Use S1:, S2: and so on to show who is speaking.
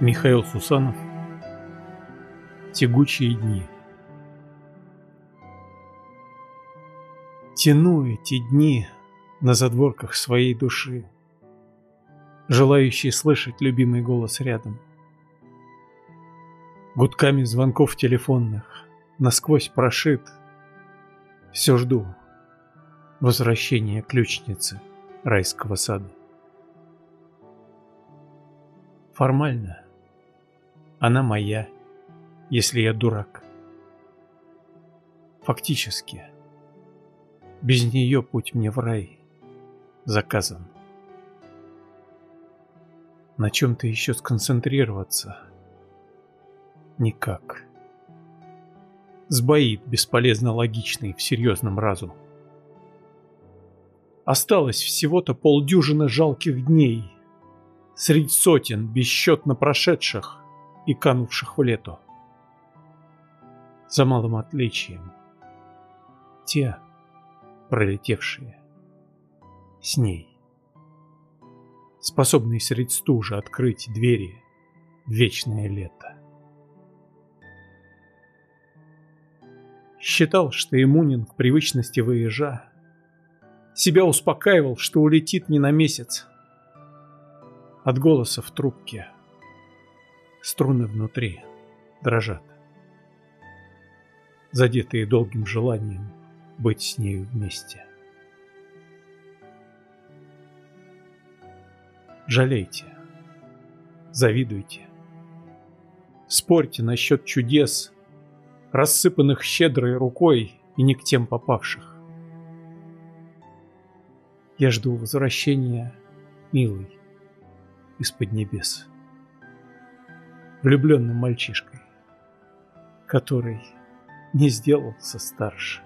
S1: Михаил Сусанов Тягучие дни Тяну эти дни на задворках своей души, Желающий слышать любимый голос рядом. Гудками звонков телефонных насквозь прошит, Все жду возвращения ключницы райского сада. Формально она моя, если я дурак. Фактически, без нее путь мне в рай заказан. На чем-то еще сконцентрироваться никак. Сбоит бесполезно логичный в серьезном разум. Осталось всего-то полдюжины жалких дней Средь сотен бесчетно прошедших и канувших в лету. За малым отличием. Те, пролетевшие, с ней. Способные средь стужи открыть двери в вечное лето. Считал, что иммунен к привычности выезжа. Себя успокаивал, что улетит не на месяц. От голоса в трубке струны внутри дрожат, задетые долгим желанием быть с нею вместе. Жалейте, завидуйте, спорьте насчет чудес, рассыпанных щедрой рукой и не к тем попавших. Я жду возвращения, милый, из-под небес влюбленным мальчишкой, который не сделался старше.